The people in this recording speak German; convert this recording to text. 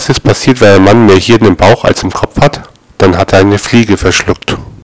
Was ist passiert, wenn ein Mann mehr Hirn im Bauch als im Kopf hat? Dann hat er eine Fliege verschluckt.